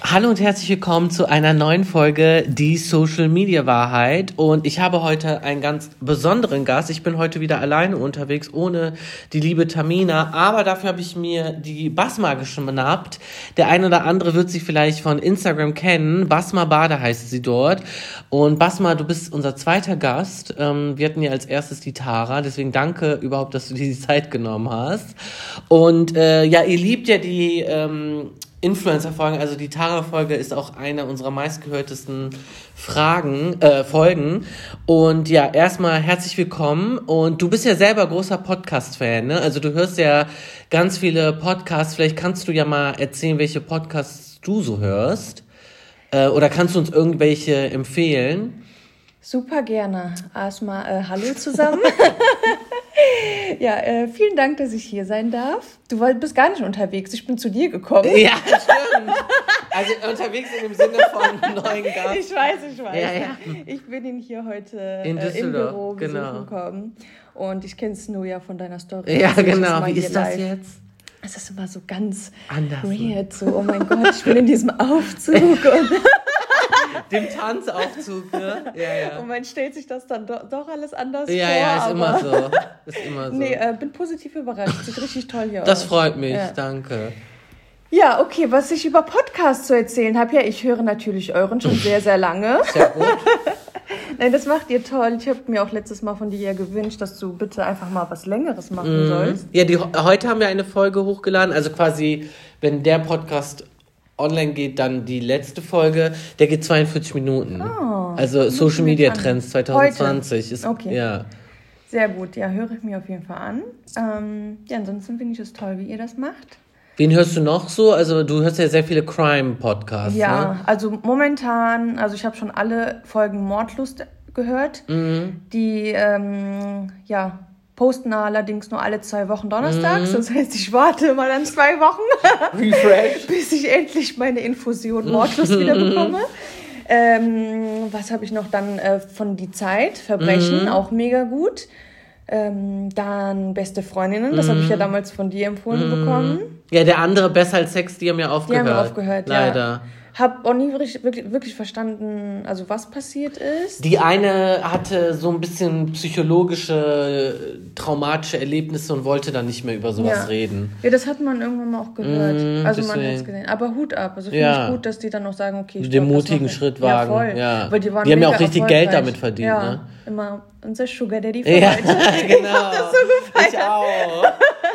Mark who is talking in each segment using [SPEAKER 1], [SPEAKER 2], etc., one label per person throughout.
[SPEAKER 1] Hallo und herzlich willkommen zu einer neuen Folge Die Social Media Wahrheit. Und ich habe heute einen ganz besonderen Gast. Ich bin heute wieder alleine unterwegs, ohne die liebe Tamina. Aber dafür habe ich mir die Basma geschnappt. Der eine oder andere wird sie vielleicht von Instagram kennen. Basma Bade heißt sie dort. Und Basma, du bist unser zweiter Gast. Ähm, wir hatten ja als erstes die Tara. Deswegen danke überhaupt, dass du dir die Zeit genommen hast. Und äh, ja, ihr liebt ja die... Ähm, Influencer-Folgen, also die Tara-Folge ist auch eine unserer meistgehörtesten Fragen, äh, Folgen. Und ja, erstmal herzlich willkommen. Und du bist ja selber großer Podcast-Fan, ne? Also du hörst ja ganz viele Podcasts. Vielleicht kannst du ja mal erzählen, welche Podcasts du so hörst. Äh, oder kannst du uns irgendwelche empfehlen?
[SPEAKER 2] Super gerne. Erstmal äh, Hallo zusammen. ja, äh, vielen Dank, dass ich hier sein darf. Du bist gar nicht unterwegs. Ich bin zu dir gekommen. Ja, stimmt.
[SPEAKER 1] Also unterwegs in dem Sinne von neuen Gast.
[SPEAKER 2] Ich weiß, ich weiß. Ja, ja. Ich bin ihn hier heute in äh, im Büro besuchen genau. gekommen. Und ich kenne es nur ja von deiner Story.
[SPEAKER 1] Ja, genau. Wie ist das jetzt?
[SPEAKER 2] Es ist immer so ganz Anders, weird. So, oh mein Gott, ich bin in diesem Aufzug. und
[SPEAKER 1] dem Tanzaufzug, ne? Ja, ja.
[SPEAKER 2] Und man stellt sich das dann doch, doch alles anders
[SPEAKER 1] ja, vor. Ja, ja, ist immer so. Ist immer so.
[SPEAKER 2] Nee, äh, bin positiv überrascht. Sieht richtig toll hier
[SPEAKER 1] aus. Das freut mich, ja. danke.
[SPEAKER 2] Ja, okay, was ich über Podcasts zu erzählen habe, ja, ich höre natürlich euren schon sehr, sehr lange. Sehr gut. Nein, das macht ihr toll. Ich habe mir auch letztes Mal von dir ja gewünscht, dass du bitte einfach mal was Längeres machen mhm. sollst.
[SPEAKER 1] Ja, die, heute haben wir eine Folge hochgeladen. Also quasi, wenn der Podcast online geht dann die letzte Folge. Der geht 42 Minuten. Oh, also Social Media Trends 2020 Heute. ist okay. ja.
[SPEAKER 2] Sehr gut, ja, höre ich mir auf jeden Fall an. Ähm, ja, ansonsten finde ich es toll, wie ihr das macht.
[SPEAKER 1] Wen hörst du noch so? Also du hörst ja sehr viele Crime-Podcasts.
[SPEAKER 2] Ja,
[SPEAKER 1] ne?
[SPEAKER 2] also momentan, also ich habe schon alle Folgen Mordlust gehört, mhm. die ähm, ja posten allerdings nur alle zwei Wochen donnerstags. Mhm. Das heißt, ich warte mal dann zwei Wochen, bis ich endlich meine Infusion Mordlust wieder bekomme. Ähm, was habe ich noch dann äh, von Die Zeit? Verbrechen, mhm. auch mega gut. Ähm, dann Beste Freundinnen, das habe ich ja mhm. damals von dir empfohlen mhm. bekommen.
[SPEAKER 1] Ja, der andere Besser als Sex, die haben ja aufgehört.
[SPEAKER 2] Die haben aufgehört, Leider. Ja habe auch nie wirklich, wirklich, verstanden, also was passiert ist.
[SPEAKER 1] Die eine hatte so ein bisschen psychologische, traumatische Erlebnisse und wollte dann nicht mehr über sowas
[SPEAKER 2] ja.
[SPEAKER 1] reden.
[SPEAKER 2] Ja, das hat man irgendwann mal auch gehört. Mm, also deswegen. man hat es gesehen. Aber Hut ab. Also finde ja. ich gut, dass die dann noch sagen, okay, ich
[SPEAKER 1] Den mutigen Schritt wagen. Ja, voll. Ja. Weil die, waren die haben ja auch richtig Geld damit verdient. Ja, ne?
[SPEAKER 2] immer unser Sugar Daddy für ja,
[SPEAKER 1] genau. Ich das so gefallen. Ich auch.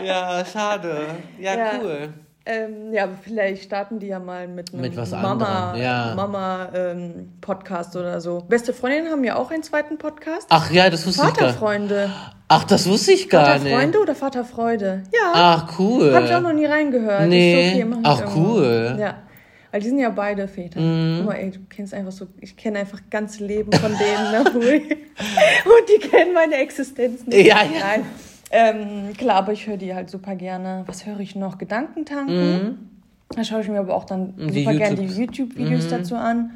[SPEAKER 1] Ja, schade. ja. ja. cool.
[SPEAKER 2] Ähm, ja, vielleicht starten die ja mal mit einem mit Mama, ja. Mama ähm, Podcast oder so. Beste Freundinnen haben ja auch einen zweiten Podcast.
[SPEAKER 1] Ach ja, das wusste ich gar nicht.
[SPEAKER 2] Vaterfreunde.
[SPEAKER 1] Ach, das wusste ich gar
[SPEAKER 2] nicht. Vaterfreunde oder Vaterfreude? Ja.
[SPEAKER 1] Ach, cool.
[SPEAKER 2] Habe ich auch noch nie reingehört.
[SPEAKER 1] Nee. Okay, Ach, cool.
[SPEAKER 2] Ja. Weil die sind ja beide Väter. Mm. Guck mal, ey, du kennst einfach so, ich kenne einfach ganz Leben von denen, ne? Und die kennen meine Existenz nicht. Ja, ja. Nein. Ähm, klar, aber ich höre die halt super gerne. Was höre ich noch? Gedankentanken. Mhm. Da schaue ich mir aber auch dann die super gerne die YouTube-Videos mhm. dazu an.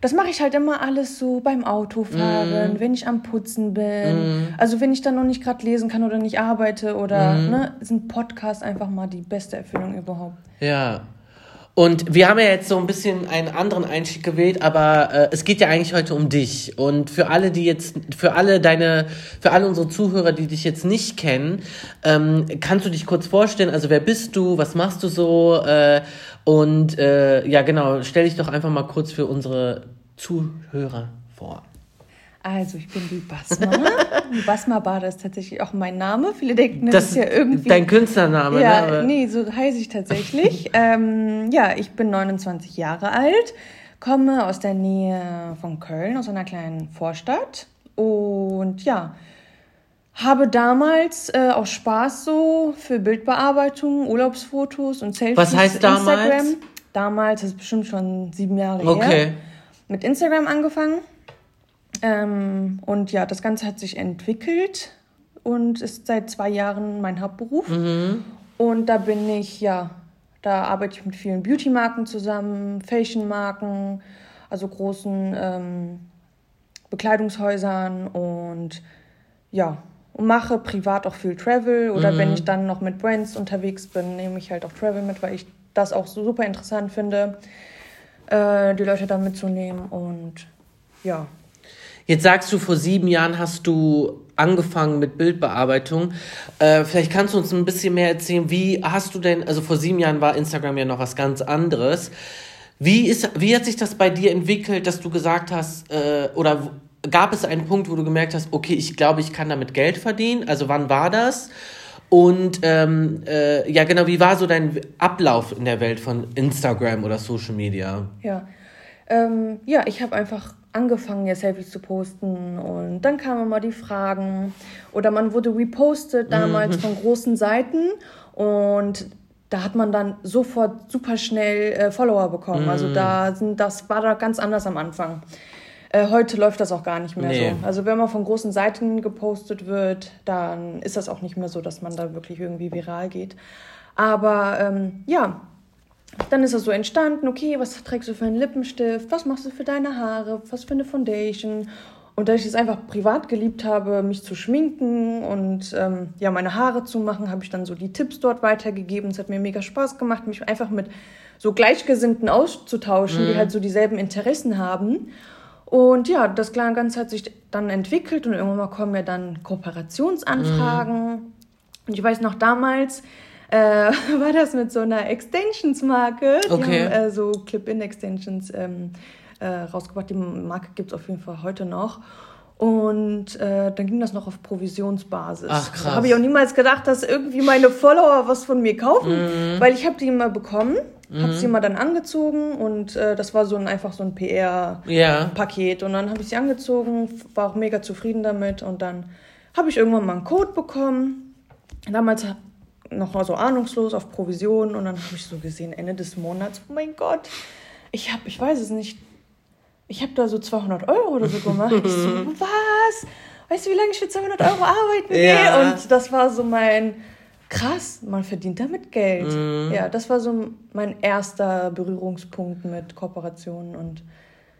[SPEAKER 2] Das mache ich halt immer alles so beim Autofahren, mhm. wenn ich am Putzen bin. Mhm. Also wenn ich dann noch nicht gerade lesen kann oder nicht arbeite oder mhm. ne, sind Podcasts einfach mal die beste Erfüllung überhaupt.
[SPEAKER 1] Ja, und wir haben ja jetzt so ein bisschen einen anderen Einstieg gewählt, aber äh, es geht ja eigentlich heute um dich. Und für alle, die jetzt, für alle deine, für alle unsere Zuhörer, die dich jetzt nicht kennen, ähm, kannst du dich kurz vorstellen? Also wer bist du? Was machst du so? Äh, und äh, ja, genau, stell dich doch einfach mal kurz für unsere Zuhörer vor.
[SPEAKER 2] Also, ich bin die Basma. die Basma Bader ist tatsächlich auch mein Name. Viele denken, das,
[SPEAKER 1] das
[SPEAKER 2] ist ja irgendwie.
[SPEAKER 1] Dein Künstlername,
[SPEAKER 2] ja,
[SPEAKER 1] ne?
[SPEAKER 2] Nee, so heiße ich tatsächlich. ähm, ja, ich bin 29 Jahre alt, komme aus der Nähe von Köln, aus einer kleinen Vorstadt. Und ja, habe damals äh, auch Spaß so für Bildbearbeitung, Urlaubsfotos und Selfies.
[SPEAKER 1] Was heißt damals? Instagram.
[SPEAKER 2] Damals, das ist bestimmt schon sieben Jahre okay. her. Mit Instagram angefangen ähm, und ja, das Ganze hat sich entwickelt und ist seit zwei Jahren mein Hauptberuf. Mhm. Und da bin ich, ja, da arbeite ich mit vielen Beauty-Marken zusammen, Fashion-Marken, also großen ähm, Bekleidungshäusern und ja, und mache privat auch viel Travel oder mhm. wenn ich dann noch mit Brands unterwegs bin, nehme ich halt auch Travel mit, weil ich das auch so super interessant finde. äh, die Leute da mitzunehmen und ja.
[SPEAKER 1] Jetzt sagst du, vor sieben Jahren hast du angefangen mit Bildbearbeitung. Äh, vielleicht kannst du uns ein bisschen mehr erzählen, wie hast du denn, also vor sieben Jahren war Instagram ja noch was ganz anderes. Wie, ist, wie hat sich das bei dir entwickelt, dass du gesagt hast, äh, oder gab es einen Punkt, wo du gemerkt hast, okay, ich glaube, ich kann damit Geld verdienen? Also wann war das? Und ähm, äh, ja, genau, wie war so dein Ablauf in der Welt von Instagram oder Social Media?
[SPEAKER 2] Ja, ähm, ja ich habe einfach angefangen, ja Selfies zu posten und dann kamen immer die Fragen oder man wurde repostet damals mhm. von großen Seiten und da hat man dann sofort super schnell äh, Follower bekommen. Also mhm. Also da sind, das war da ganz anders am Anfang. Äh, heute läuft das auch gar nicht mehr nee. so. Also wenn man von großen Seiten gepostet wird, dann ist das auch nicht mehr so, dass man da wirklich irgendwie viral geht. Aber ähm, ja, dann ist das so entstanden, okay, was trägst du für einen Lippenstift, was machst du für deine Haare, was für eine Foundation. Und da ich es einfach privat geliebt habe, mich zu schminken und ähm, ja, meine Haare zu machen, habe ich dann so die Tipps dort weitergegeben. Es hat mir mega Spaß gemacht, mich einfach mit so Gleichgesinnten auszutauschen, mhm. die halt so dieselben Interessen haben. Und ja, das Ganze hat sich dann entwickelt und irgendwann mal kommen ja dann Kooperationsanfragen. Mhm. Und ich weiß noch damals, äh, war das mit so einer Extensions-Marke. Okay. Die haben äh, so Clip-In-Extensions ähm, äh, rausgebracht. Die Marke gibt es auf jeden Fall heute noch. Und äh, dann ging das noch auf Provisionsbasis. Ach krass. Da habe ich auch niemals gedacht, dass irgendwie meine Follower was von mir kaufen, mhm. weil ich habe die immer bekommen, mhm. habe sie immer dann angezogen und äh, das war so ein, einfach so ein PR-Paket. Ja. Und dann habe ich sie angezogen, war auch mega zufrieden damit und dann habe ich irgendwann mal einen Code bekommen. Damals noch so ahnungslos auf Provision und dann habe ich so gesehen, Ende des Monats, oh mein Gott, ich habe, ich weiß es nicht, ich habe da so 200 Euro oder so gemacht. Ich so, was? Weißt du, wie lange ich für 200 Euro arbeiten gehe? Ja. Und das war so mein, krass, man verdient damit Geld. Mhm. Ja, das war so mein erster Berührungspunkt mit Kooperationen und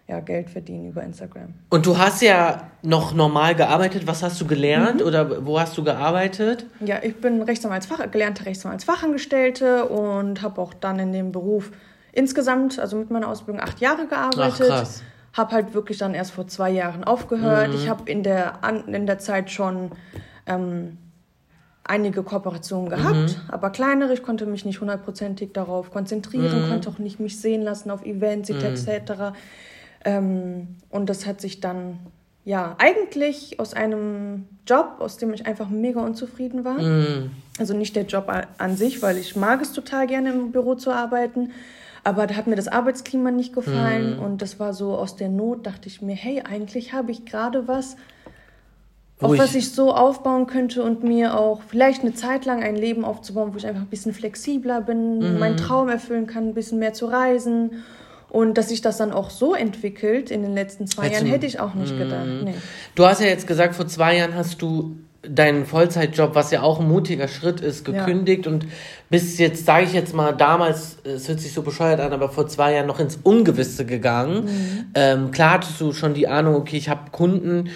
[SPEAKER 2] ja, Geld verdienen über Instagram.
[SPEAKER 1] Und du hast ja noch normal gearbeitet. Was hast du gelernt mhm. oder wo hast du gearbeitet?
[SPEAKER 2] Ja, ich bin Rechtsanwaltsfach, gelernte Rechtsanwaltsfachangestellte und habe auch dann in dem Beruf insgesamt, also mit meiner Ausbildung, acht Jahre gearbeitet. Ach, krass. Habe halt wirklich dann erst vor zwei Jahren aufgehört. Mhm. Ich habe in der, in der Zeit schon ähm, einige Kooperationen gehabt, mhm. aber kleinere. Ich konnte mich nicht hundertprozentig darauf konzentrieren, mhm. konnte auch nicht mich sehen lassen auf Events etc. Ähm, und das hat sich dann ja eigentlich aus einem Job, aus dem ich einfach mega unzufrieden war. Mhm. Also nicht der Job an sich, weil ich mag es total gerne im Büro zu arbeiten, aber da hat mir das Arbeitsklima nicht gefallen mhm. und das war so aus der Not, dachte ich mir, hey, eigentlich habe ich gerade was, auf was ich so aufbauen könnte und mir auch vielleicht eine Zeit lang ein Leben aufzubauen, wo ich einfach ein bisschen flexibler bin, mhm. meinen Traum erfüllen kann, ein bisschen mehr zu reisen. Und dass sich das dann auch so entwickelt in den letzten zwei Jahren, hätte ich auch nicht mhm. gedacht. Nee.
[SPEAKER 1] Du hast ja jetzt gesagt, vor zwei Jahren hast du deinen Vollzeitjob, was ja auch ein mutiger Schritt ist, gekündigt ja. und bist jetzt, sage ich jetzt mal, damals, es hört sich so bescheuert an, aber vor zwei Jahren noch ins Ungewisse gegangen. Mhm. Ähm, klar hattest du schon die Ahnung, okay, ich habe Kunden.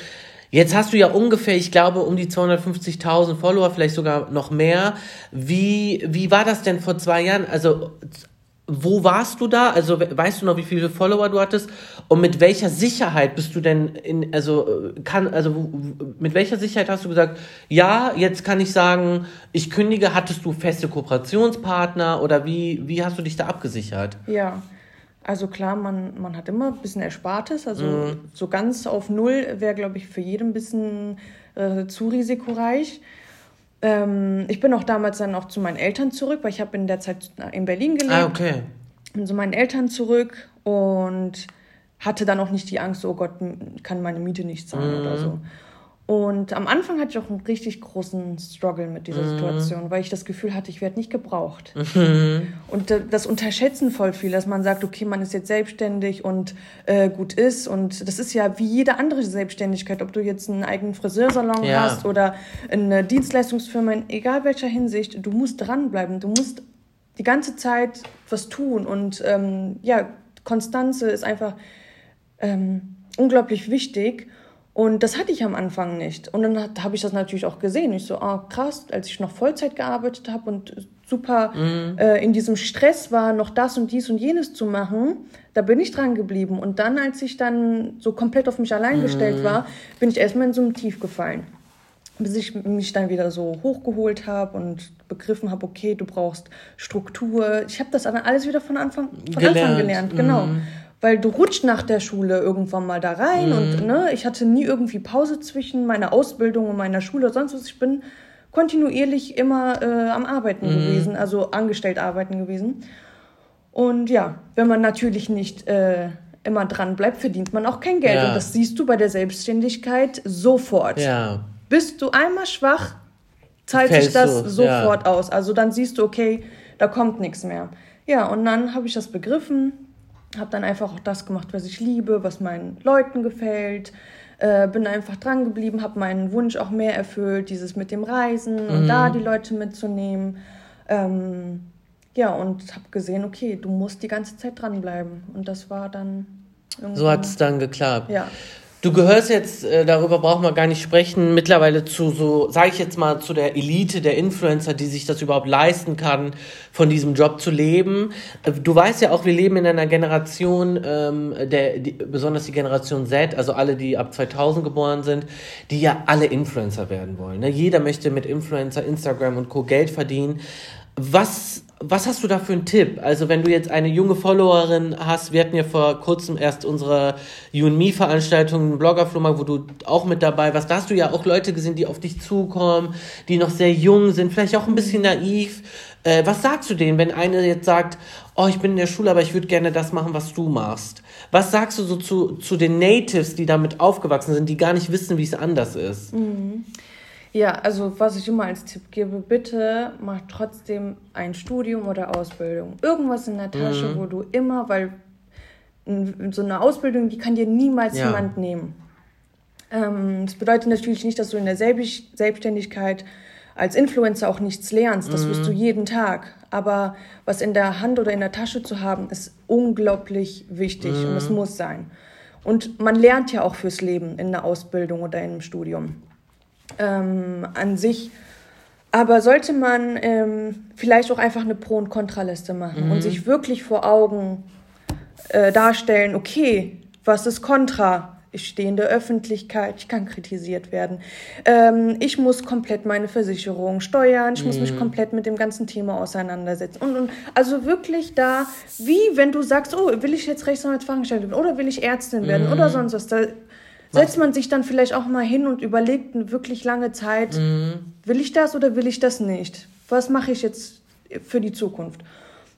[SPEAKER 1] Jetzt hast du ja ungefähr, ich glaube, um die 250.000 Follower, vielleicht sogar noch mehr. Wie, wie war das denn vor zwei Jahren? Also wo warst du da? Also weißt du noch, wie viele Follower du hattest? Und mit welcher Sicherheit bist du denn in, also kann, also mit welcher Sicherheit hast du gesagt, ja, jetzt kann ich sagen, ich kündige, hattest du feste Kooperationspartner oder wie, wie hast du dich da abgesichert?
[SPEAKER 2] Ja. Also klar, man, man hat immer ein bisschen Erspartes. Also mhm. so ganz auf Null wäre, glaube ich, für jeden ein bisschen äh, zu risikoreich. Ähm, ich bin auch damals dann auch zu meinen Eltern zurück, weil ich habe in der Zeit in Berlin gelebt. Ah, okay. Bin zu meinen Eltern zurück und hatte dann auch nicht die Angst, oh Gott, kann meine Miete nicht zahlen mhm. oder so. Und am Anfang hatte ich auch einen richtig großen Struggle mit dieser mhm. Situation, weil ich das Gefühl hatte, ich werde nicht gebraucht. Mhm. Und das unterschätzen voll viel, dass man sagt, okay, man ist jetzt selbstständig und äh, gut ist. Und das ist ja wie jede andere Selbstständigkeit, ob du jetzt einen eigenen Friseursalon ja. hast oder eine Dienstleistungsfirma, in egal welcher Hinsicht, du musst dranbleiben. Du musst die ganze Zeit was tun. Und ähm, ja, Konstanze ist einfach ähm, unglaublich wichtig. Und das hatte ich am Anfang nicht. Und dann habe ich das natürlich auch gesehen. Ich so, ah, krass, als ich noch Vollzeit gearbeitet habe und super mhm. äh, in diesem Stress war, noch das und dies und jenes zu machen, da bin ich dran geblieben. Und dann, als ich dann so komplett auf mich allein gestellt mhm. war, bin ich erstmal in so ein Tief gefallen. Bis ich mich dann wieder so hochgeholt habe und begriffen habe, okay, du brauchst Struktur. Ich habe das alles wieder von Anfang, von gelernt. Anfang gelernt, genau. Mhm weil du rutscht nach der Schule irgendwann mal da rein mhm. und ne, ich hatte nie irgendwie Pause zwischen meiner Ausbildung und meiner Schule oder sonst was. Ich bin kontinuierlich immer äh, am Arbeiten mhm. gewesen, also angestellt arbeiten gewesen. Und ja, wenn man natürlich nicht äh, immer dran bleibt, verdient man auch kein Geld. Ja. Und das siehst du bei der Selbstständigkeit sofort. Ja. Bist du einmal schwach, zahlt sich das du, sofort ja. aus. Also dann siehst du, okay, da kommt nichts mehr. Ja, und dann habe ich das begriffen, habe dann einfach auch das gemacht, was ich liebe, was meinen Leuten gefällt. Äh, bin einfach dran geblieben, habe meinen Wunsch auch mehr erfüllt, dieses mit dem Reisen mhm. und da die Leute mitzunehmen. Ähm, ja, und habe gesehen, okay, du musst die ganze Zeit dranbleiben. Und das war dann.
[SPEAKER 1] So hat es dann geklappt. Ja. Du gehörst jetzt, äh, darüber brauchen wir gar nicht sprechen, mittlerweile zu so, sage ich jetzt mal, zu der Elite der Influencer, die sich das überhaupt leisten kann, von diesem Job zu leben. Äh, du weißt ja auch, wir leben in einer Generation, ähm, der, die, besonders die Generation Z, also alle, die ab 2000 geboren sind, die ja alle Influencer werden wollen. Ne? Jeder möchte mit Influencer, Instagram und Co. Geld verdienen. Was was hast du da für einen Tipp? Also, wenn du jetzt eine junge Followerin hast, wir hatten ja vor kurzem erst unsere You and Me Veranstaltung, Bloggerflummer, wo du auch mit dabei warst. Da hast du ja auch Leute gesehen, die auf dich zukommen, die noch sehr jung sind, vielleicht auch ein bisschen naiv. Äh, was sagst du denen, wenn eine jetzt sagt, oh, ich bin in der Schule, aber ich würde gerne das machen, was du machst? Was sagst du so zu, zu den Natives, die damit aufgewachsen sind, die gar nicht wissen, wie es anders ist?
[SPEAKER 2] Mhm. Ja, also was ich immer als Tipp gebe, bitte mach trotzdem ein Studium oder Ausbildung. Irgendwas in der Tasche, mhm. wo du immer, weil so eine Ausbildung, die kann dir niemals ja. jemand nehmen. Ähm, das bedeutet natürlich nicht, dass du in der Selbstständigkeit als Influencer auch nichts lernst. Das mhm. wirst du jeden Tag. Aber was in der Hand oder in der Tasche zu haben, ist unglaublich wichtig mhm. und es muss sein. Und man lernt ja auch fürs Leben in der Ausbildung oder in einem Studium ähm, an sich. Aber sollte man ähm, vielleicht auch einfach eine Pro- und Kontraliste machen mhm. und sich wirklich vor Augen äh, darstellen, okay, was ist Kontra? Ich stehe in der Öffentlichkeit, ich kann kritisiert werden. Ähm, ich muss komplett meine Versicherung steuern, ich muss mich mhm. komplett mit dem ganzen Thema auseinandersetzen. Und, und also wirklich da, wie wenn du sagst, oh, will ich jetzt Rechtsanwaltsfachangestellte werden oder will ich Ärztin werden mhm. oder sonst was. Da setzt man sich dann vielleicht auch mal hin und überlegt eine wirklich lange Zeit, mhm. will ich das oder will ich das nicht? Was mache ich jetzt für die Zukunft?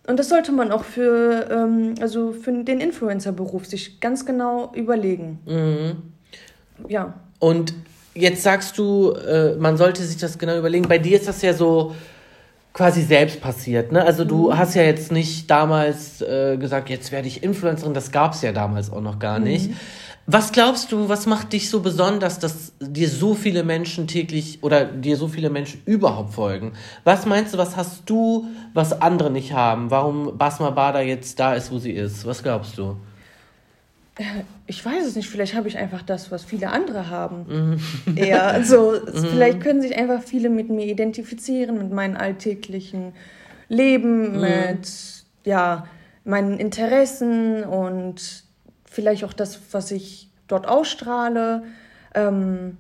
[SPEAKER 2] Und das sollte man auch für, ähm, also für den Influencer-Beruf sich ganz genau überlegen. Mhm.
[SPEAKER 1] Ja. Und jetzt sagst du, äh, man sollte sich das genau überlegen. Bei dir ist das ja so quasi selbst passiert. Ne? Also du mhm. hast ja jetzt nicht damals äh, gesagt, jetzt werde ich Influencerin. Das gab es ja damals auch noch gar nicht. Was glaubst du, was macht dich so besonders, dass dir so viele Menschen täglich oder dir so viele Menschen überhaupt folgen? Was meinst du, was hast du, was andere nicht haben? Warum Basma Bada jetzt da ist, wo sie ist? Was glaubst du?
[SPEAKER 2] Ich weiß es nicht, vielleicht habe ich einfach das, was viele andere haben. Mhm. Ja, also mhm. vielleicht können sich einfach viele mit mir identifizieren, mit meinem alltäglichen Leben, mhm. mit ja, meinen Interessen und vielleicht auch das, was ich dort ausstrahle. Ähm,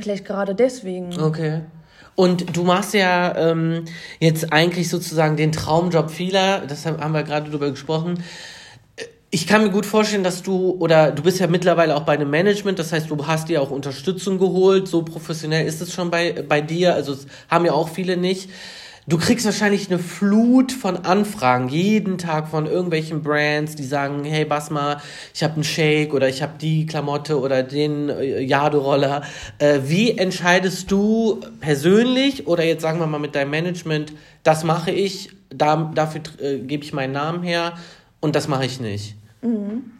[SPEAKER 2] vielleicht gerade deswegen.
[SPEAKER 1] Okay. Und du machst ja ähm, jetzt eigentlich sozusagen den Traumjob vieler, das haben wir gerade drüber gesprochen. Ich kann mir gut vorstellen, dass du, oder du bist ja mittlerweile auch bei einem Management, das heißt, du hast dir auch Unterstützung geholt, so professionell ist es schon bei, bei dir, also haben ja auch viele nicht. Du kriegst wahrscheinlich eine Flut von Anfragen jeden Tag von irgendwelchen Brands, die sagen, hey Basma, ich habe einen Shake oder ich habe die Klamotte oder den äh, Jade-Roller. Äh, wie entscheidest du persönlich oder jetzt sagen wir mal mit deinem Management, das mache ich, da, dafür äh, gebe ich meinen Namen her und das mache ich nicht? Mhm.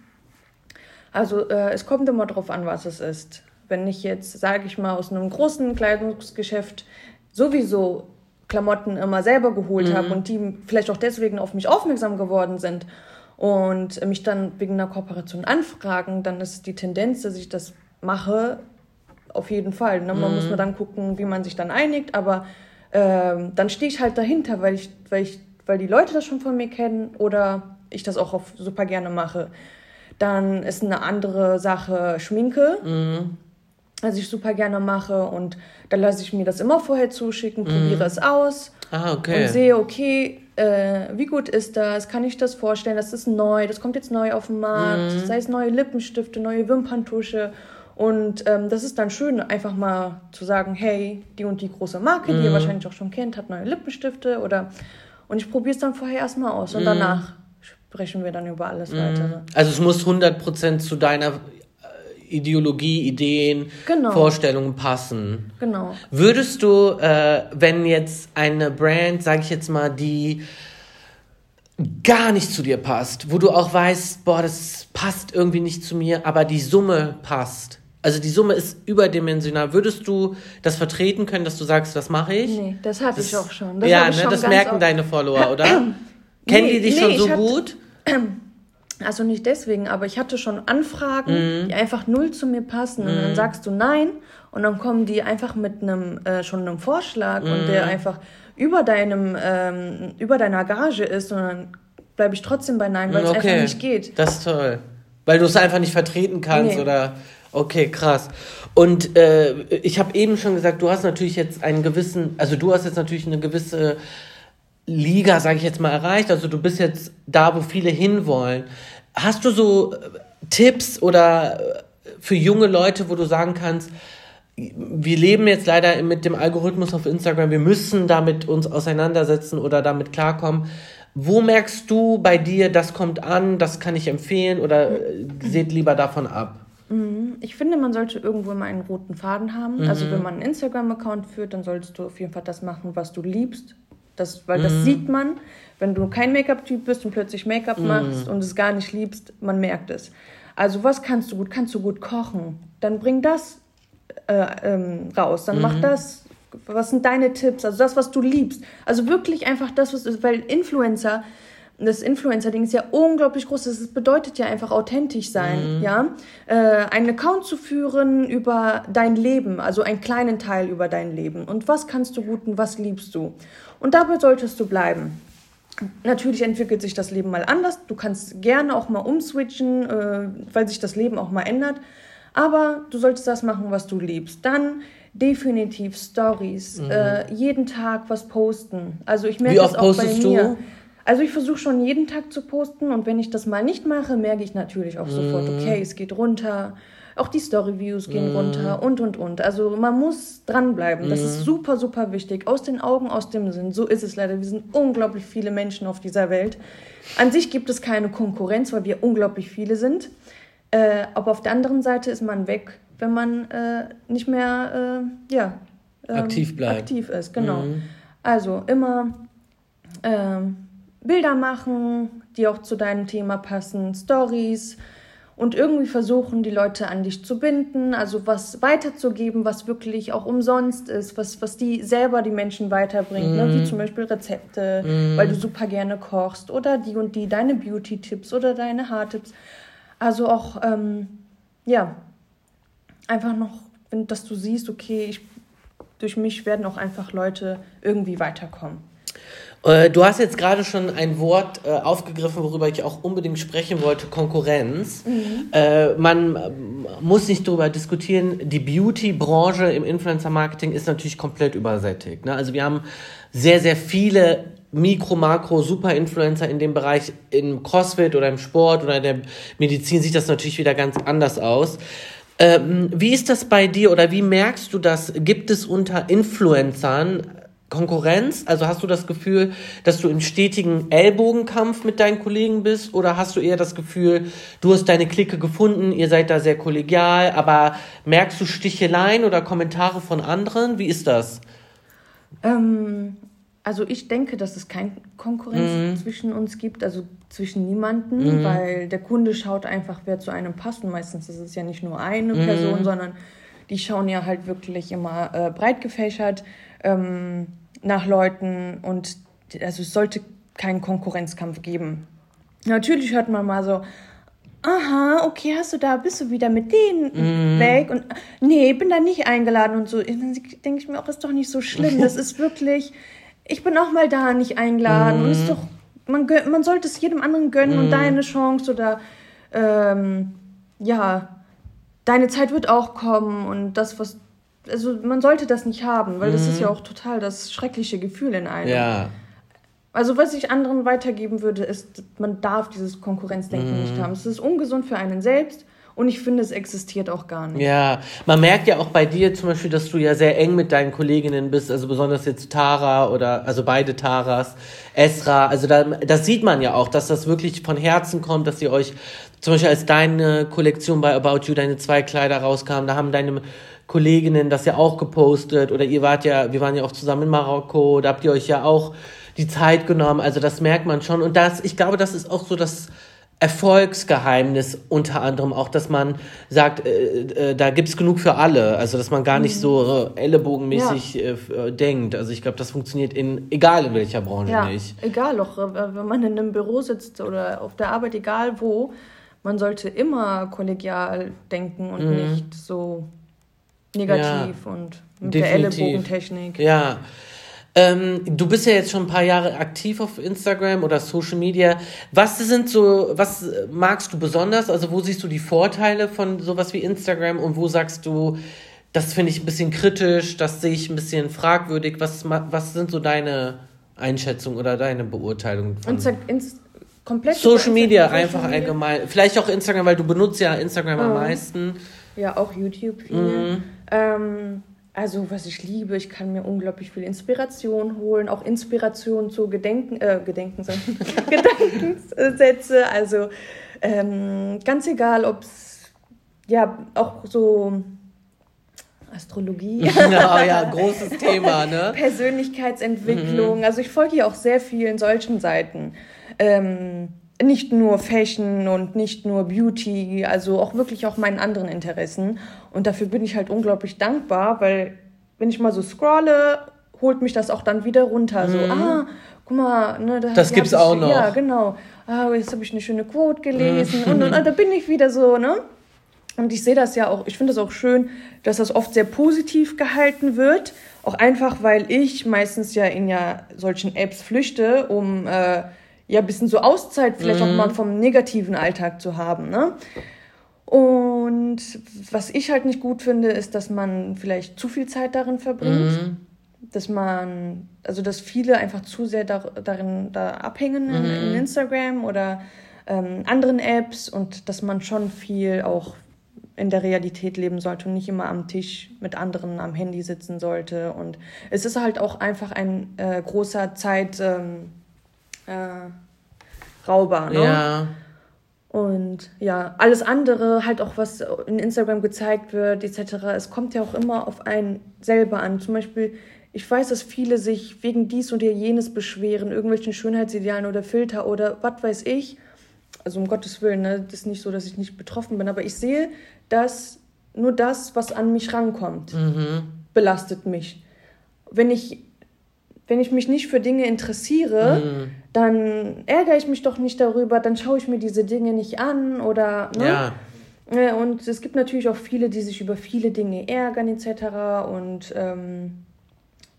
[SPEAKER 2] Also äh, es kommt immer darauf an, was es ist. Wenn ich jetzt, sage ich mal, aus einem großen Kleidungsgeschäft sowieso Klamotten immer selber geholt mhm. habe und die vielleicht auch deswegen auf mich aufmerksam geworden sind und mich dann wegen einer Kooperation anfragen, dann ist die Tendenz, dass ich das mache, auf jeden Fall. Ne? Man mhm. muss nur dann gucken, wie man sich dann einigt, aber ähm, dann stehe ich halt dahinter, weil ich, weil ich, weil die Leute das schon von mir kennen oder ich das auch super gerne mache. Dann ist eine andere Sache Schminke. Mhm. Was ich super gerne mache und da lasse ich mir das immer vorher zuschicken, probiere mhm. es aus ah, okay. und sehe, okay, äh, wie gut ist das? Kann ich das vorstellen? Das ist neu, das kommt jetzt neu auf den Markt, mhm. sei es neue Lippenstifte, neue Wimperntusche. Und ähm, das ist dann schön, einfach mal zu sagen, hey, die und die große Marke, mhm. die ihr mhm. wahrscheinlich auch schon kennt, hat neue Lippenstifte oder und ich probiere es dann vorher erstmal aus und mhm. danach sprechen wir dann über alles mhm. weitere.
[SPEAKER 1] Also es muss 100% zu deiner Ideologie, Ideen, genau. Vorstellungen passen. Genau. Würdest du, äh, wenn jetzt eine Brand, sage ich jetzt mal, die gar nicht zu dir passt, wo du auch weißt, boah, das passt irgendwie nicht zu mir, aber die Summe passt, also die Summe ist überdimensional. Würdest du das vertreten können, dass du sagst, das mache ich? Nee, das hatte das, ich auch schon. Das ja, ne, schon das merken deine Follower, oder? Kennen
[SPEAKER 2] nee, die dich nee, schon so hatte, gut? Also nicht deswegen, aber ich hatte schon Anfragen, mhm. die einfach null zu mir passen. Mhm. Und dann mhm. sagst du nein und dann kommen die einfach mit einem äh, schon einem Vorschlag mhm. und der einfach über deinem ähm, über deiner Gage ist und dann bleibe ich trotzdem bei nein, weil es okay.
[SPEAKER 1] einfach nicht geht. Das ist toll, weil du es einfach nicht vertreten kannst nee. oder Okay, krass. Und äh, ich habe eben schon gesagt, du hast natürlich jetzt einen gewissen, also du hast jetzt natürlich eine gewisse Liga, sage ich jetzt mal, erreicht. Also du bist jetzt da, wo viele hinwollen. Hast du so äh, Tipps oder äh, für junge Leute, wo du sagen kannst, wir leben jetzt leider mit dem Algorithmus auf Instagram, wir müssen damit uns auseinandersetzen oder damit klarkommen. Wo merkst du bei dir, das kommt an, das kann ich empfehlen oder äh, seht lieber davon ab?
[SPEAKER 2] Mhm. Ich finde, man sollte irgendwo immer einen roten Faden haben. Mhm. Also wenn man einen Instagram-Account führt, dann solltest du auf jeden Fall das machen, was du liebst. Das, weil mhm. das sieht man, wenn du kein Make-up-Typ bist und plötzlich Make-up mhm. machst und es gar nicht liebst, man merkt es. Also was kannst du gut? Kannst du gut kochen? Dann bring das äh, ähm, raus. Dann mach mhm. das. Was sind deine Tipps? Also das, was du liebst. Also wirklich einfach das, was ist, weil Influencer das Influencer-Ding ist ja unglaublich groß. Das bedeutet ja einfach authentisch sein, mhm. ja. Äh, einen Account zu führen über dein Leben, also einen kleinen Teil über dein Leben. Und was kannst du gut und was liebst du? Und dabei solltest du bleiben. Natürlich entwickelt sich das Leben mal anders. Du kannst gerne auch mal umswitchen, äh, weil sich das Leben auch mal ändert. Aber du solltest das machen, was du liebst. Dann definitiv Stories, mhm. äh, jeden Tag was posten. Also ich merke das auch bei mir. Du? Also ich versuche schon jeden Tag zu posten und wenn ich das mal nicht mache, merke ich natürlich auch sofort, mhm. okay, es geht runter. Auch die Story-Views gehen mm. runter und, und, und. Also man muss dranbleiben. Das mm. ist mhm. super, super wichtig. Aus den Augen, aus dem Sinn. So ist es leider. Wir sind unglaublich viele Menschen auf dieser Welt. An sich gibt es keine Konkurrenz, weil wir unglaublich viele sind. Äh, aber auf der anderen Seite ist man weg, wenn man äh, nicht mehr äh, ja, ähm, aktiv bleibt. Aktiv ist, genau. Mm. Also immer ähm, Bilder machen, die auch zu deinem Thema passen, Stories und irgendwie versuchen, die Leute an dich zu binden, also was weiterzugeben, was wirklich auch umsonst ist, was, was die selber die Menschen weiterbringt, mm. ne? wie mhm. zum Beispiel Rezepte, mm. weil du super gerne kochst oder die und die, deine Beauty-Tipps oder deine Haartipps. Also auch, ähm, ja, einfach noch, wenn, dass du siehst, okay, ich, durch mich werden auch einfach Leute irgendwie weiterkommen.
[SPEAKER 1] Äh, du hast jetzt gerade schon ein Wort äh, aufgegriffen, worüber ich auch unbedingt sprechen wollte, Konkurrenz. Mhm. Äh, man äh, muss nicht darüber diskutieren, die Beauty-Branche im Influencer-Marketing ist natürlich komplett übersättigt. Ne? Also wir haben sehr, sehr viele Mikro, Makro, Super-Influencer in dem Bereich, im CrossFit oder im Sport oder in der Medizin sieht das natürlich wieder ganz anders aus. Ähm, wie ist das bei dir oder wie merkst du das? Gibt es unter Influencern Konkurrenz? Also hast du das Gefühl, dass du im stetigen Ellbogenkampf mit deinen Kollegen bist? Oder hast du eher das Gefühl, du hast deine Clique gefunden, ihr seid da sehr kollegial, aber merkst du Sticheleien oder Kommentare von anderen? Wie ist das?
[SPEAKER 2] Ähm, also ich denke, dass es keine Konkurrenz mhm. zwischen uns gibt, also zwischen niemanden, mhm. weil der Kunde schaut einfach, wer zu einem passt. Und meistens ist es ja nicht nur eine mhm. Person, sondern die schauen ja halt wirklich immer äh, breit gefächert ähm, nach Leuten und also es sollte keinen Konkurrenzkampf geben. Natürlich hört man mal so, aha, okay, hast du da, bist du wieder mit denen mm. weg? Und nee, bin da nicht eingeladen und so. Und dann denke ich mir auch, ist doch nicht so schlimm. Das ist wirklich, ich bin auch mal da nicht eingeladen. Mm. Und ist doch, man, man sollte es jedem anderen gönnen mm. und deine Chance oder ähm, ja, deine Zeit wird auch kommen und das, was. Also man sollte das nicht haben, weil das ist ja auch total das schreckliche Gefühl in einem. Ja. Also was ich anderen weitergeben würde, ist, man darf dieses Konkurrenzdenken mm. nicht haben. Es ist ungesund für einen selbst und ich finde, es existiert auch gar nicht.
[SPEAKER 1] Ja, man merkt ja auch bei dir zum Beispiel, dass du ja sehr eng mit deinen Kolleginnen bist, also besonders jetzt Tara oder, also beide Taras, Esra, also da, das sieht man ja auch, dass das wirklich von Herzen kommt, dass ihr euch, zum Beispiel als deine Kollektion bei About You, deine zwei Kleider rauskam, da haben deine Kolleginnen das ja auch gepostet oder ihr wart ja, wir waren ja auch zusammen in Marokko, da habt ihr euch ja auch die Zeit genommen. Also das merkt man schon. Und das, ich glaube, das ist auch so das Erfolgsgeheimnis unter anderem auch, dass man sagt, äh, äh, da gibt's genug für alle. Also dass man gar nicht mhm. so äh, ellenbogenmäßig ja. Äh, denkt. Also ich glaube, das funktioniert in egal in welcher Branche ja, nicht.
[SPEAKER 2] Egal, auch äh, wenn man in einem Büro sitzt oder auf der Arbeit, egal wo, man sollte immer kollegial denken und mhm. nicht so negativ ja, und mit definitiv. der Ellenbogentechnik.
[SPEAKER 1] Ja. Ähm, du bist ja jetzt schon ein paar Jahre aktiv auf Instagram oder Social Media. Was sind so, was magst du besonders? Also wo siehst du die Vorteile von sowas wie Instagram und wo sagst du, das finde ich ein bisschen kritisch, das sehe ich ein bisschen fragwürdig. Was, was sind so deine Einschätzungen oder deine Beurteilungen von Insta Inst komplett Social Media Social einfach Media? allgemein? Vielleicht auch Instagram, weil du benutzt ja Instagram am oh. meisten.
[SPEAKER 2] Ja, auch YouTube viel. Mhm. Ähm, also, was ich liebe, ich kann mir unglaublich viel Inspiration holen, auch Inspiration zu Gedenken, äh, Gedenken, Gedankenssätze. Also, ähm, ganz egal, ob es, ja, auch so Astrologie.
[SPEAKER 1] Ja, ja, großes Thema, ne?
[SPEAKER 2] Persönlichkeitsentwicklung. Mhm. Also, ich folge hier auch sehr vielen solchen Seiten. Ähm, nicht nur Fashion und nicht nur Beauty, also auch wirklich auch meinen anderen Interessen. Und dafür bin ich halt unglaublich dankbar, weil wenn ich mal so scrolle, holt mich das auch dann wieder runter. Mhm. So, ah, guck mal, ne,
[SPEAKER 1] da, das gibt's auch noch.
[SPEAKER 2] Ja, genau. Ah, jetzt habe ich eine schöne Quote gelesen mhm. und, und, und da bin ich wieder so, ne? Und ich sehe das ja auch, ich finde es auch schön, dass das oft sehr positiv gehalten wird. Auch einfach, weil ich meistens ja in ja solchen Apps flüchte, um äh, ja ein bisschen so Auszeit vielleicht mhm. auch mal vom negativen Alltag zu haben. Ne? Und was ich halt nicht gut finde, ist, dass man vielleicht zu viel Zeit darin verbringt. Mhm. Dass man, also dass viele einfach zu sehr da, darin da abhängen mhm. in, in, Instagram oder ähm, anderen Apps und dass man schon viel auch in der Realität leben sollte und nicht immer am Tisch mit anderen am Handy sitzen sollte. Und es ist halt auch einfach ein äh, großer Zeit. Ähm, äh, Rauber. Ne? Ja. Und ja, alles andere, halt auch was in Instagram gezeigt wird, etc., es kommt ja auch immer auf einen selber an. Zum Beispiel, ich weiß, dass viele sich wegen dies und jenes beschweren, irgendwelchen Schönheitsidealen oder Filter oder was weiß ich. Also um Gottes Willen, ne? das ist nicht so, dass ich nicht betroffen bin, aber ich sehe, dass nur das, was an mich rankommt, mhm. belastet mich. Wenn ich wenn ich mich nicht für Dinge interessiere, mhm. Dann ärgere ich mich doch nicht darüber, dann schaue ich mir diese Dinge nicht an oder. Ne? Ja. Äh, und es gibt natürlich auch viele, die sich über viele Dinge ärgern etc. Und ähm,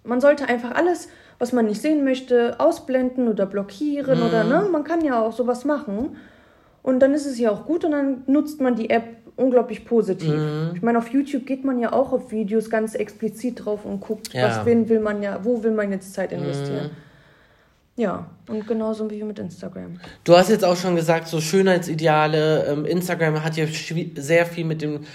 [SPEAKER 2] man sollte einfach alles, was man nicht sehen möchte, ausblenden oder blockieren mhm. oder ne, man kann ja auch sowas machen. Und dann ist es ja auch gut und dann nutzt man die App unglaublich positiv. Mhm. Ich meine, auf YouTube geht man ja auch auf Videos ganz explizit drauf und guckt, ja. was will, will man ja, wo will man jetzt Zeit investieren. Mhm. Ja, und genauso wie mit Instagram.
[SPEAKER 1] Du hast jetzt auch schon gesagt, so Schönheitsideale. Ähm, Instagram hat ja sehr viel mit dem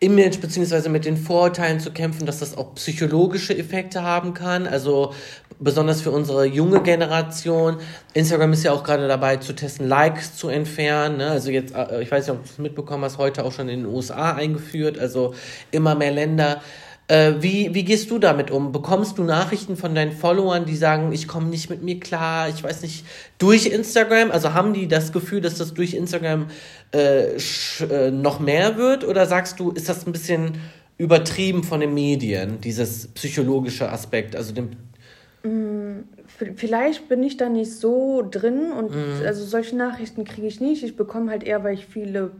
[SPEAKER 1] Image beziehungsweise mit den Vorurteilen zu kämpfen, dass das auch psychologische Effekte haben kann. Also besonders für unsere junge Generation. Instagram ist ja auch gerade dabei zu testen, Likes zu entfernen. Ne? Also jetzt, äh, ich weiß nicht, ob du es mitbekommen hast, heute auch schon in den USA eingeführt. Also immer mehr Länder äh, wie, wie gehst du damit um? Bekommst du Nachrichten von deinen Followern, die sagen, ich komme nicht mit mir klar, ich weiß nicht, durch Instagram? Also haben die das Gefühl, dass das durch Instagram äh, äh, noch mehr wird? Oder sagst du, ist das ein bisschen übertrieben von den Medien, dieses psychologische Aspekt? Also dem
[SPEAKER 2] mm, vielleicht bin ich da nicht so drin und mhm. also solche Nachrichten kriege ich nicht. Ich bekomme halt eher, weil ich viele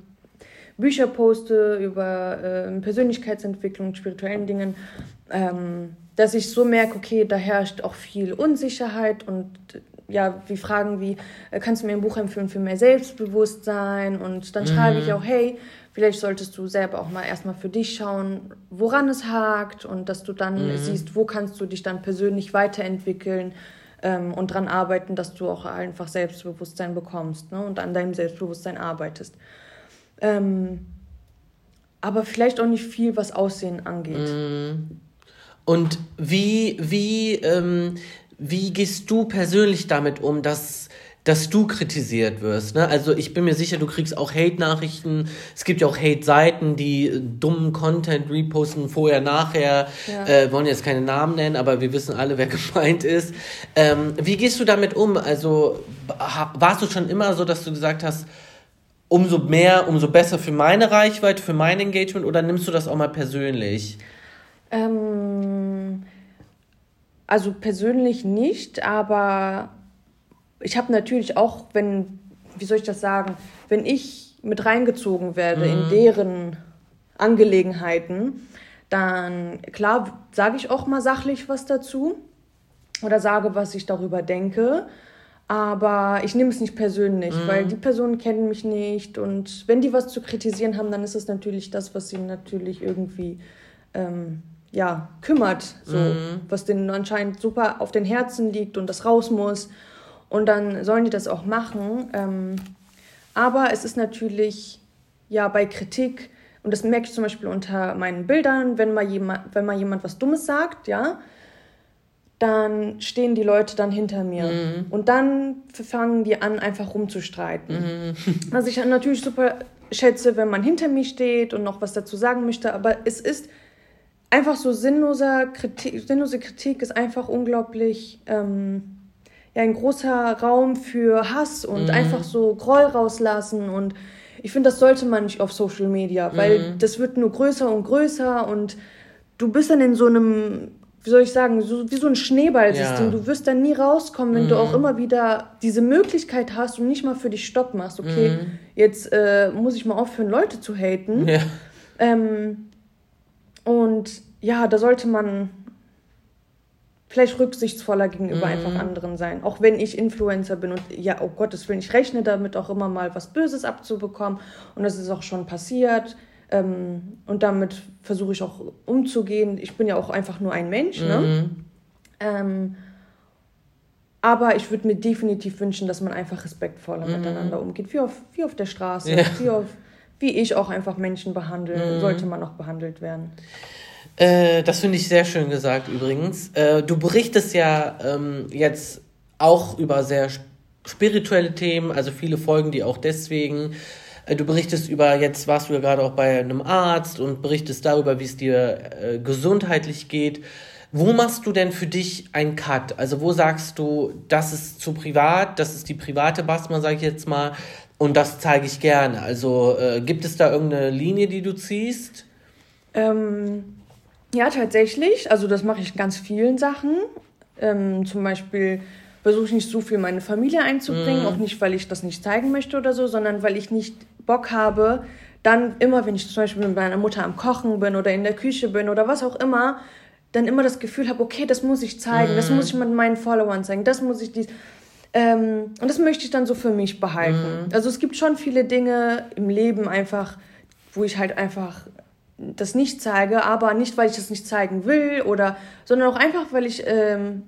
[SPEAKER 2] Bücher poste über äh, Persönlichkeitsentwicklung, spirituellen Dingen, ähm, dass ich so merke, okay, da herrscht auch viel Unsicherheit und ja, wie Fragen wie, äh, kannst du mir ein Buch empfehlen für mehr Selbstbewusstsein? Und dann mhm. schreibe ich auch, hey, vielleicht solltest du selber auch mal erstmal für dich schauen, woran es hakt und dass du dann mhm. siehst, wo kannst du dich dann persönlich weiterentwickeln ähm, und dran arbeiten, dass du auch einfach Selbstbewusstsein bekommst ne, und an deinem Selbstbewusstsein arbeitest. Ähm, aber vielleicht auch nicht viel, was Aussehen angeht.
[SPEAKER 1] Mhm. Und wie, wie, ähm, wie gehst du persönlich damit um, dass, dass du kritisiert wirst? Ne? Also ich bin mir sicher, du kriegst auch Hate-Nachrichten. Es gibt ja auch Hate-Seiten, die äh, dummen Content reposten, vorher, nachher. Ja. Äh, wollen jetzt keine Namen nennen, aber wir wissen alle, wer gemeint ist. Ähm, wie gehst du damit um? Also warst du schon immer so, dass du gesagt hast, umso mehr, umso besser für meine Reichweite, für mein Engagement oder nimmst du das auch mal persönlich?
[SPEAKER 2] Ähm also persönlich nicht, aber ich habe natürlich auch, wenn, wie soll ich das sagen, wenn ich mit reingezogen werde mhm. in deren Angelegenheiten, dann klar sage ich auch mal sachlich was dazu oder sage, was ich darüber denke. Aber ich nehme es nicht persönlich, mhm. weil die Personen kennen mich nicht. Und wenn die was zu kritisieren haben, dann ist es natürlich das, was sie natürlich irgendwie ähm, ja, kümmert, so, mhm. was denen anscheinend super auf den Herzen liegt und das raus muss. Und dann sollen die das auch machen. Ähm, aber es ist natürlich, ja, bei Kritik, und das merke ich zum Beispiel unter meinen Bildern, wenn mal jemand, wenn mal jemand was Dummes sagt, ja, dann stehen die Leute dann hinter mir. Mhm. Und dann fangen die an, einfach rumzustreiten. Mhm. Was ich natürlich super schätze, wenn man hinter mir steht und noch was dazu sagen möchte, aber es ist einfach so sinnloser Kritik, sinnlose Kritik ist einfach unglaublich ähm, ja, ein großer Raum für Hass und mhm. einfach so Groll rauslassen und ich finde, das sollte man nicht auf Social Media, weil mhm. das wird nur größer und größer und du bist dann in so einem, wie soll ich sagen, so, wie so ein Schneeballsystem. Ja. Du wirst dann nie rauskommen, wenn mhm. du auch immer wieder diese Möglichkeit hast und nicht mal für dich Stopp machst. Okay, mhm. jetzt äh, muss ich mal aufhören, Leute zu haten. Ja. Ähm, und ja, da sollte man vielleicht rücksichtsvoller gegenüber mhm. einfach anderen sein. Auch wenn ich Influencer bin und ja, oh Gottes Willen, ich rechne damit auch immer mal was Böses abzubekommen. Und das ist auch schon passiert. Ähm, und damit versuche ich auch umzugehen. Ich bin ja auch einfach nur ein Mensch. Ne? Mhm. Ne? Ähm, aber ich würde mir definitiv wünschen, dass man einfach respektvoller mhm. miteinander umgeht. Wie auf, wie auf der Straße, ja. wie auf wie ich auch einfach Menschen behandle, mhm. sollte man auch behandelt werden.
[SPEAKER 1] Äh, das finde ich sehr schön gesagt übrigens. Äh, du berichtest ja ähm, jetzt auch über sehr spirituelle Themen, also viele Folgen, die auch deswegen. Äh, du berichtest über, jetzt warst du ja gerade auch bei einem Arzt und berichtest darüber, wie es dir äh, gesundheitlich geht. Wo machst du denn für dich einen Cut? Also wo sagst du, das ist zu privat, das ist die private Basma, sage ich jetzt mal, und das zeige ich gerne. Also äh, gibt es da irgendeine Linie, die du ziehst?
[SPEAKER 2] Ähm, ja, tatsächlich. Also das mache ich in ganz vielen Sachen. Ähm, zum Beispiel versuche ich nicht so viel meine Familie einzubringen, mm. auch nicht, weil ich das nicht zeigen möchte oder so, sondern weil ich nicht Bock habe, dann immer, wenn ich zum Beispiel mit meiner Mutter am Kochen bin oder in der Küche bin oder was auch immer, dann immer das Gefühl habe, okay, das muss ich zeigen, mm. das muss ich mit meinen Followern zeigen, das muss ich dies. Ähm, und das möchte ich dann so für mich behalten. Mhm. Also es gibt schon viele Dinge im Leben einfach, wo ich halt einfach das nicht zeige, aber nicht, weil ich das nicht zeigen will oder, sondern auch einfach, weil ich ähm,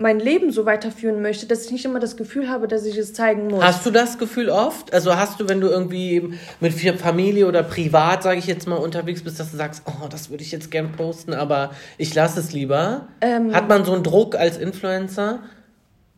[SPEAKER 2] mein Leben so weiterführen möchte, dass ich nicht immer das Gefühl habe, dass ich es zeigen muss.
[SPEAKER 1] Hast du das Gefühl oft? Also hast du, wenn du irgendwie mit Familie oder privat, sage ich jetzt mal, unterwegs bist, dass du sagst, oh, das würde ich jetzt gern posten, aber ich lasse es lieber? Ähm, Hat man so einen Druck als Influencer?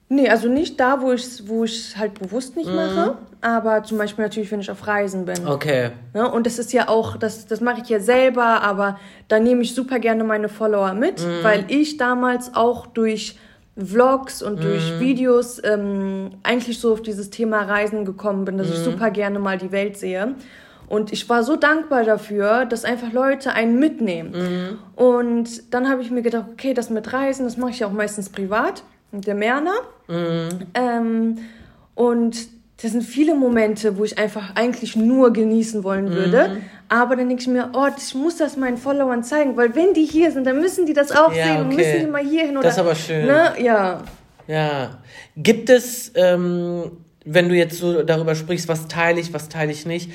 [SPEAKER 2] Nee, also nicht da, wo ich es wo halt bewusst nicht mhm. mache, aber zum Beispiel natürlich, wenn ich auf Reisen bin. Okay. Ja, und das ist ja auch, das, das mache ich ja selber, aber da nehme ich super gerne meine Follower mit, mhm. weil ich damals auch durch Vlogs und mhm. durch Videos ähm, eigentlich so auf dieses Thema Reisen gekommen bin, dass ich mhm. super gerne mal die Welt sehe. Und ich war so dankbar dafür, dass einfach Leute einen mitnehmen. Mhm. Und dann habe ich mir gedacht, okay, das mit Reisen, das mache ich ja auch meistens privat. der Merner. Mhm. Ähm, und das sind viele Momente, wo ich einfach eigentlich nur genießen wollen würde. Mhm. Aber dann denke ich mir, oh, ich muss das meinen Followern zeigen, weil wenn die hier sind, dann müssen die das auch ja, sehen und müssen die mal hier hin. Oder, das ist aber schön.
[SPEAKER 1] Ne? Ja. Ja. Gibt es, ähm, wenn du jetzt so darüber sprichst, was teile ich, was teile ich nicht,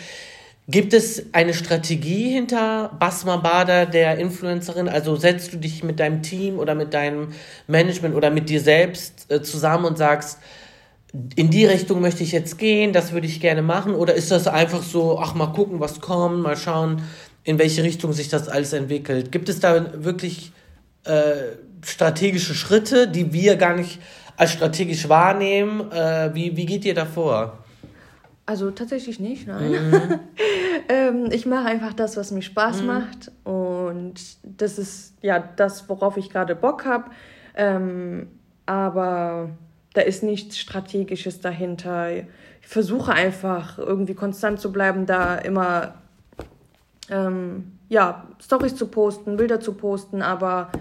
[SPEAKER 1] Gibt es eine Strategie hinter Basma Bader, der Influencerin? Also setzt du dich mit deinem Team oder mit deinem Management oder mit dir selbst äh, zusammen und sagst, in die Richtung möchte ich jetzt gehen, das würde ich gerne machen? Oder ist das einfach so, ach, mal gucken, was kommt, mal schauen, in welche Richtung sich das alles entwickelt? Gibt es da wirklich äh, strategische Schritte, die wir gar nicht als strategisch wahrnehmen? Äh, wie, wie geht ihr da vor?
[SPEAKER 2] Also tatsächlich nicht, nein. Mhm. ähm, ich mache einfach das, was mir Spaß mhm. macht. Und das ist ja das, worauf ich gerade Bock habe. Ähm, aber da ist nichts Strategisches dahinter. Ich versuche einfach irgendwie konstant zu bleiben, da immer ähm, ja, Stories zu posten, Bilder zu posten, aber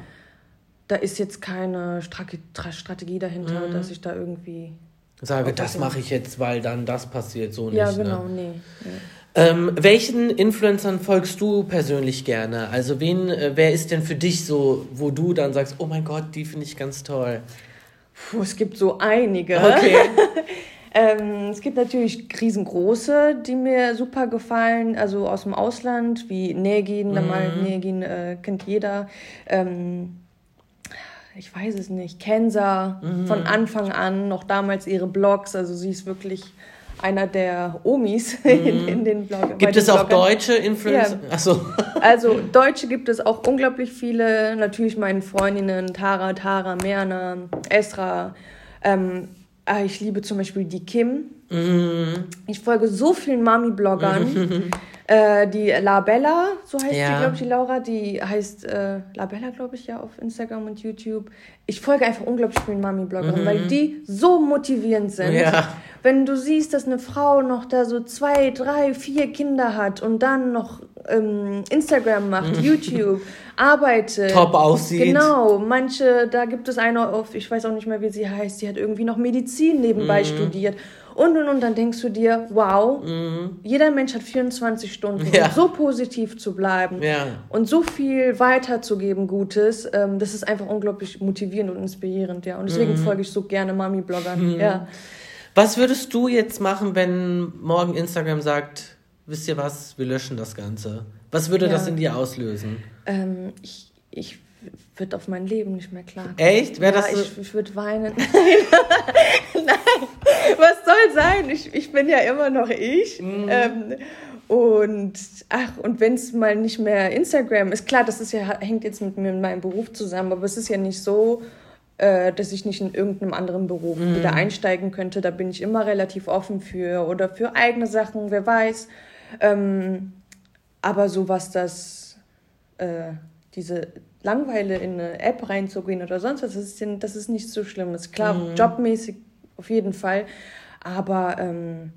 [SPEAKER 2] da ist jetzt keine Strategie dahinter, mhm. dass ich da irgendwie
[SPEAKER 1] Sage, das mache ich jetzt, weil dann das passiert, so nicht. Ja, ne? genau, ne? nee. Ja. Ähm, welchen Influencern folgst du persönlich gerne? Also wen, äh, wer ist denn für dich so, wo du dann sagst, oh mein Gott, die finde ich ganz toll?
[SPEAKER 2] Puh, es gibt so einige. Okay. ähm, es gibt natürlich riesengroße, die mir super gefallen, also aus dem Ausland, wie Negin, mhm. Negin äh, kennt jeder. Ähm, ich weiß es nicht, Kenza mhm. von Anfang an, noch damals ihre Blogs, also sie ist wirklich einer der Omis mhm. in, in, den Blog. Gibt es auch Bloggern. deutsche Influencer? Ja. Achso. Also Deutsche gibt es auch unglaublich viele. Natürlich meine Freundinnen Tara, Tara, Merna, Esra. Ähm, ah, ich liebe zum Beispiel die Kim. Mhm. Ich folge so vielen Mami-Bloggern. Äh, die Labella, so heißt ja. die, glaube ich, die Laura, die heißt äh, Labella, glaube ich, ja, auf Instagram und YouTube. Ich folge einfach unglaublich vielen Mami-Bloggern, mhm. weil die so motivierend sind. Ja. Wenn du siehst, dass eine Frau noch da so zwei, drei, vier Kinder hat und dann noch ähm, Instagram macht, mhm. YouTube, arbeitet. Top aussieht. Genau, manche, da gibt es eine auf, ich weiß auch nicht mehr, wie sie heißt, die hat irgendwie noch Medizin nebenbei mhm. studiert und und und, dann denkst du dir, wow, mhm. jeder Mensch hat 24 Stunden, ja. um so positiv zu bleiben ja. und so viel weiterzugeben Gutes, ähm, das ist einfach unglaublich motivierend und inspirierend, ja. Und deswegen mhm. folge ich so gerne Mami-Bloggern, mhm. ja.
[SPEAKER 1] Was würdest du jetzt machen, wenn morgen Instagram sagt, wisst ihr was, wir löschen das Ganze? Was würde ja. das in dir auslösen?
[SPEAKER 2] Ähm, ich, ich wird auf mein Leben nicht mehr klar. Echt? Wäre ja, das so? Ich, ich würde weinen. Nein, was soll sein? Ich, ich bin ja immer noch ich. Mhm. Ähm, und ach, und wenn es mal nicht mehr Instagram ist, klar, das ist ja, hängt jetzt mit mir in meinem Beruf zusammen, aber es ist ja nicht so, äh, dass ich nicht in irgendeinem anderen Beruf mhm. wieder einsteigen könnte. Da bin ich immer relativ offen für oder für eigene Sachen, wer weiß. Ähm, aber so was das, äh, diese Langweile in eine App reinzugehen oder sonst was, das ist, das ist nicht so schlimm. Ist klar, mhm. jobmäßig auf jeden Fall, aber ähm,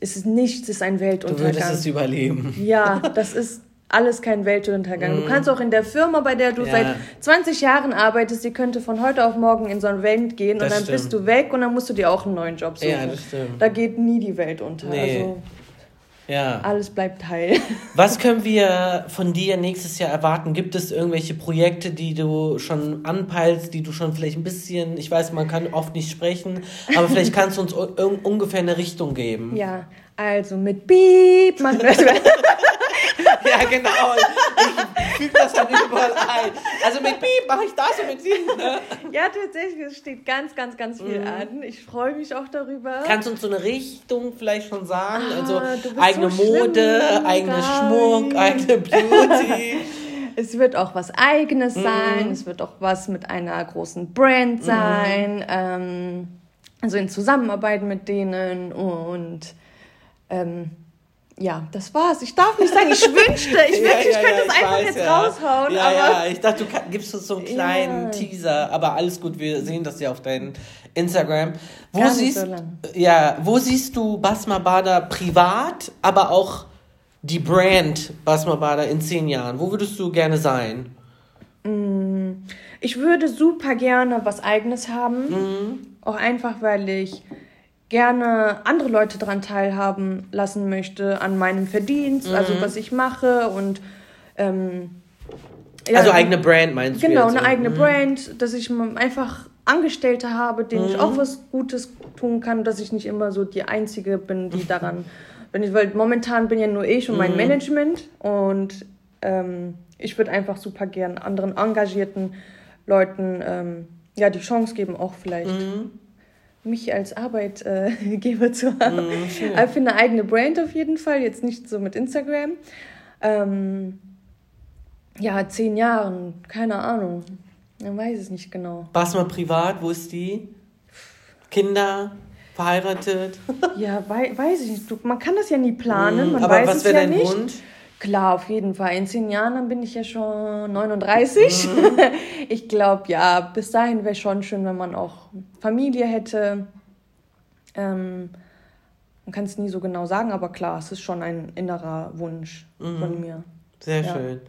[SPEAKER 2] es ist nichts, es ist ein Weltuntergang. Du würdest es überleben. Ja, das ist alles kein Weltuntergang. Mhm. Du kannst auch in der Firma, bei der du ja. seit 20 Jahren arbeitest, die könnte von heute auf morgen in so ein Welt gehen das und dann stimmt. bist du weg und dann musst du dir auch einen neuen Job suchen. Ja, das stimmt. Da geht nie die Welt unter. Nee. Also, ja. Alles bleibt heil.
[SPEAKER 1] Was können wir von dir nächstes Jahr erwarten? Gibt es irgendwelche Projekte, die du schon anpeilst, die du schon vielleicht ein bisschen, ich weiß, man kann oft nicht sprechen, aber vielleicht kannst du uns ungefähr eine Richtung geben.
[SPEAKER 2] Ja, also mit Beep machen wir
[SPEAKER 1] ja, genau. Ich füge das dann überall ein. Also mit Piep mache ich das und mit Sie. Ne?
[SPEAKER 2] Ja, tatsächlich, es steht ganz, ganz, ganz viel mhm. an. Ich freue mich auch darüber.
[SPEAKER 1] Kannst du uns so eine Richtung vielleicht schon sagen? Ah, also eigene so Mode, schlimm, eigener Schmuck, eigene
[SPEAKER 2] Beauty. es wird auch was Eigenes mhm. sein. Es wird auch was mit einer großen Brand sein. Mhm. Ähm, also in Zusammenarbeit mit denen und ähm, ja, das war's. Ich darf nicht sagen, ich wünschte, ich ja, ich könnte ja, es einfach
[SPEAKER 1] weiß, jetzt ja. raushauen. Ja, ja, ich dachte, du gibst uns so einen kleinen Teaser, aber alles gut, wir sehen das ja auf deinem Instagram. Wo Gar siehst, so ja, wo siehst du Basma Bader privat, aber auch die Brand Basma Bader in zehn Jahren? Wo würdest du gerne sein?
[SPEAKER 2] Mm, ich würde super gerne was Eigenes haben. Mhm. Auch einfach, weil ich gerne andere Leute daran teilhaben lassen möchte, an meinem Verdienst, mhm. also was ich mache und ähm,
[SPEAKER 1] ja, also eigene Brand meinst
[SPEAKER 2] du? Genau, eine eigene mhm. Brand, dass ich einfach Angestellte habe, denen mhm. ich auch was Gutes tun kann, dass ich nicht immer so die Einzige bin, die daran bin. Ich, weil momentan bin ja nur ich und mein mhm. Management und ähm, ich würde einfach super gern anderen engagierten Leuten ähm, ja die Chance geben, auch vielleicht mhm. Mich als Arbeitgeber zu haben. Mhm, Aber für eine eigene Brand auf jeden Fall, jetzt nicht so mit Instagram. Ähm, ja, zehn Jahren, keine Ahnung. Man weiß es nicht genau.
[SPEAKER 1] Warst du mal privat? Wo ist die? Kinder? Verheiratet?
[SPEAKER 2] ja, wei weiß ich nicht. man kann das ja nie planen. Mm, man aber weiß was wäre ja dein nicht. Wunsch? Klar, auf jeden Fall. In zehn Jahren dann bin ich ja schon 39. Mhm. ich glaube, ja, bis dahin wäre schon schön, wenn man auch Familie hätte. Ähm, man kann es nie so genau sagen, aber klar, es ist schon ein innerer Wunsch mhm. von mir.
[SPEAKER 1] Sehr ja. schön.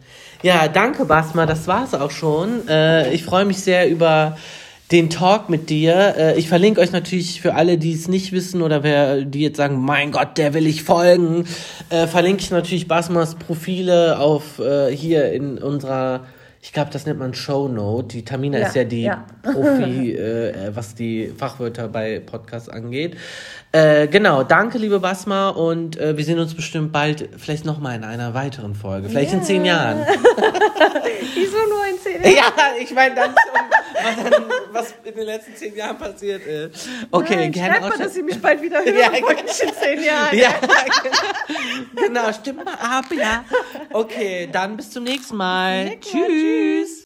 [SPEAKER 1] Ja, danke, Basma. Das war's auch schon. Äh, ich freue mich sehr über den Talk mit dir. Äh, ich verlinke euch natürlich für alle, die es nicht wissen oder wer, die jetzt sagen, mein Gott, der will ich folgen, äh, verlinke ich natürlich Basmas Profile auf äh, hier in unserer ich glaube, das nennt man Shownote. Die Tamina ja, ist ja die ja. Profi, äh, was die Fachwörter bei Podcasts angeht. Äh, genau, danke, liebe Basma, und äh, wir sehen uns bestimmt bald, vielleicht nochmal in einer weiteren Folge, vielleicht yeah. in zehn Jahren.
[SPEAKER 2] Wieso nur in zehn Jahren?
[SPEAKER 1] Ja, ich meine, dann, was, was in den letzten zehn Jahren passiert ist. Okay,
[SPEAKER 2] Nein, gerne. Schreib mal, dass Sie mich bald wieder hören ja, in zehn Jahren. Ja,
[SPEAKER 1] genau, stimmt mal ab, ja. Okay, dann bis zum nächsten Mal. Tschüss. Tschüss.